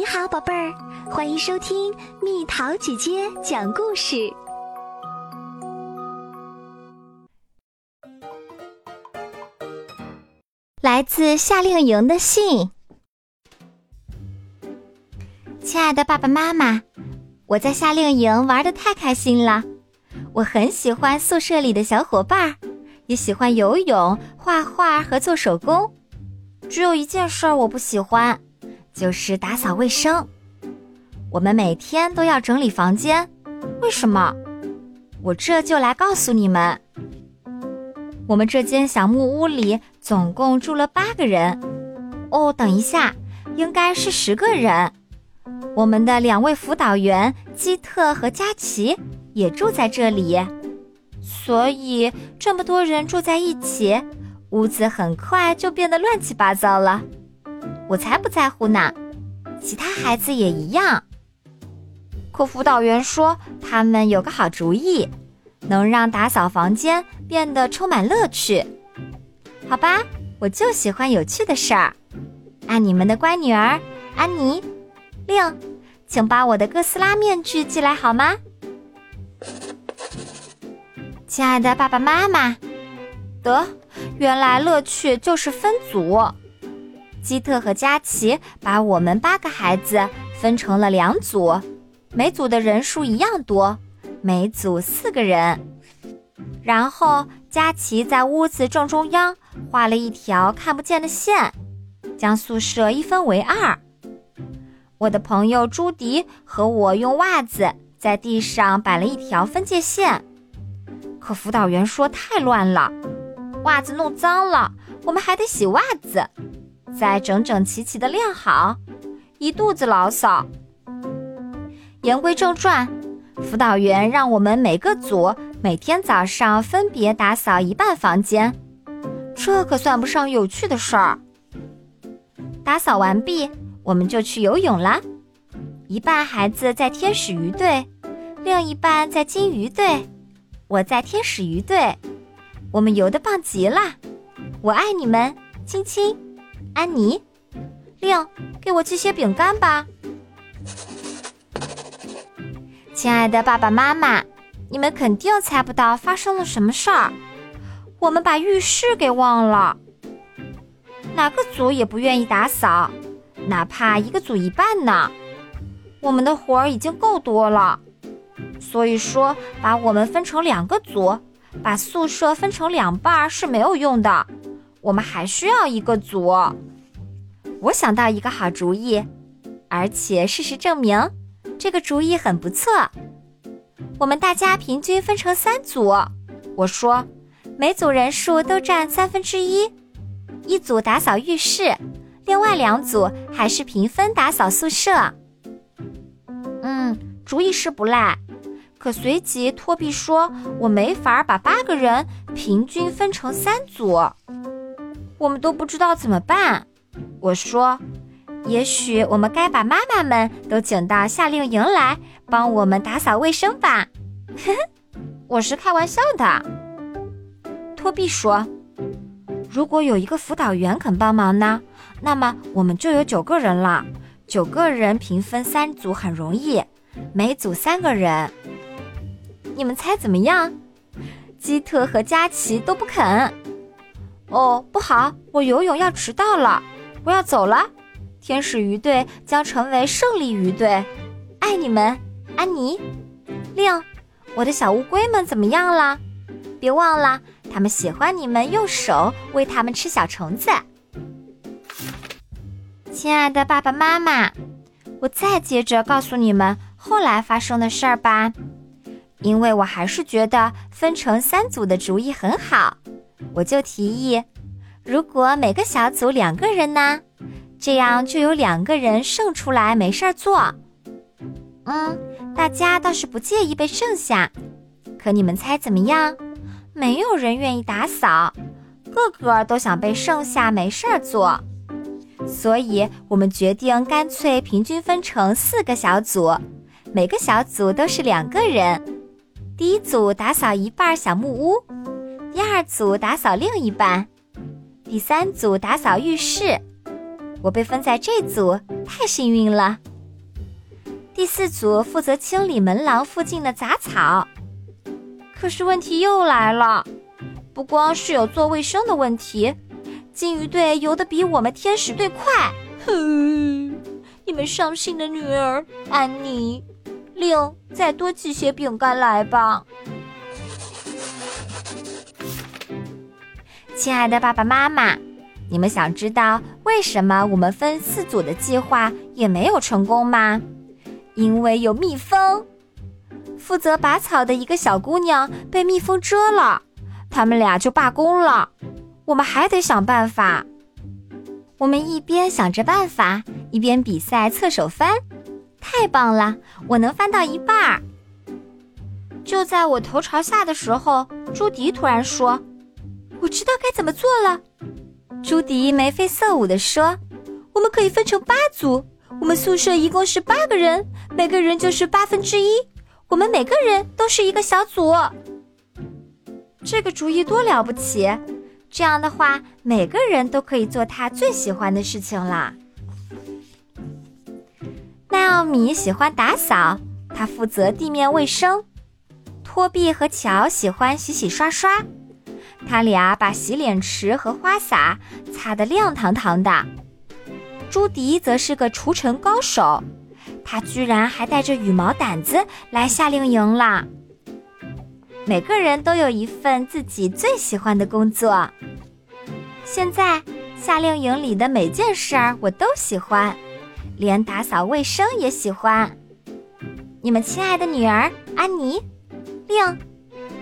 你好，宝贝儿，欢迎收听蜜桃姐姐讲故事。来自夏令营的信，亲爱的爸爸妈妈，我在夏令营玩的太开心了。我很喜欢宿舍里的小伙伴，也喜欢游泳、画画和做手工。只有一件事我不喜欢。就是打扫卫生，我们每天都要整理房间。为什么？我这就来告诉你们。我们这间小木屋里总共住了八个人。哦，等一下，应该是十个人。我们的两位辅导员基特和佳琪也住在这里，所以这么多人住在一起，屋子很快就变得乱七八糟了。我才不在乎呢，其他孩子也一样。可辅导员说他们有个好主意，能让打扫房间变得充满乐趣。好吧，我就喜欢有趣的事儿。爱你们的乖女儿安妮，令，请把我的哥斯拉面具寄来好吗？亲爱的爸爸妈妈，得，原来乐趣就是分组。基特和佳琪把我们八个孩子分成了两组，每组的人数一样多，每组四个人。然后佳琪在屋子正中央画了一条看不见的线，将宿舍一分为二。我的朋友朱迪和我用袜子在地上摆了一条分界线，可辅导员说太乱了，袜子弄脏了，我们还得洗袜子。再整整齐齐的晾好，一肚子牢骚。言归正传，辅导员让我们每个组每天早上分别打扫一半房间，这可算不上有趣的事儿。打扫完毕，我们就去游泳了。一半孩子在天使鱼队，另一半在金鱼队，我在天使鱼队。我们游得棒极了，我爱你们，亲亲。安妮，令给我寄些饼干吧。亲爱的爸爸妈妈，你们肯定猜不到发生了什么事儿。我们把浴室给忘了。哪个组也不愿意打扫，哪怕一个组一半呢。我们的活儿已经够多了，所以说把我们分成两个组，把宿舍分成两半是没有用的。我们还需要一个组。我想到一个好主意，而且事实证明，这个主意很不错。我们大家平均分成三组。我说，每组人数都占三分之一，一组打扫浴室，另外两组还是平分打扫宿舍。嗯，主意是不赖。可随即托比说，我没法把八个人平均分成三组。我们都不知道怎么办。我说，也许我们该把妈妈们都请到夏令营来帮我们打扫卫生吧。呵呵，我是开玩笑的。托比说，如果有一个辅导员肯帮忙呢，那么我们就有九个人了。九个人平分三组很容易，每组三个人。你们猜怎么样？基特和佳琪都不肯。哦，不好，我游泳要迟到了，我要走了。天使鱼队将成为胜利鱼队，爱你们，安妮。令，我的小乌龟们怎么样了？别忘了，他们喜欢你们用手喂它们吃小虫子。亲爱的爸爸妈妈，我再接着告诉你们后来发生的事儿吧，因为我还是觉得分成三组的主意很好。我就提议，如果每个小组两个人呢，这样就有两个人剩出来没事儿做。嗯，大家倒是不介意被剩下。可你们猜怎么样？没有人愿意打扫，个个都想被剩下没事儿做。所以我们决定干脆平均分成四个小组，每个小组都是两个人。第一组打扫一半小木屋。第二组打扫另一半，第三组打扫浴室。我被分在这组，太幸运了，第四组负责清理门廊附近的杂草。可是问题又来了，不光是有做卫生的问题，金鱼队游得比我们天使队快。哼，你们伤心的女儿安妮，令再多寄些饼干来吧。亲爱的爸爸妈妈，你们想知道为什么我们分四组的计划也没有成功吗？因为有蜜蜂。负责拔草的一个小姑娘被蜜蜂蛰了，他们俩就罢工了。我们还得想办法。我们一边想着办法，一边比赛侧手翻。太棒了，我能翻到一半儿。就在我头朝下的时候，朱迪突然说。我知道该怎么做了，朱迪眉飞色舞地说：“我们可以分成八组，我们宿舍一共是八个人，每个人就是八分之一，我们每个人都是一个小组。这个主意多了不起！这样的话，每个人都可以做他最喜欢的事情啦。奈奥米喜欢打扫，他负责地面卫生；托比和乔喜欢洗洗刷刷。”他俩把洗脸池和花洒擦得亮堂堂的。朱迪则是个除尘高手，他居然还带着羽毛掸子来夏令营啦。每个人都有一份自己最喜欢的工作。现在夏令营里的每件事儿我都喜欢，连打扫卫生也喜欢。你们亲爱的女儿安妮，令。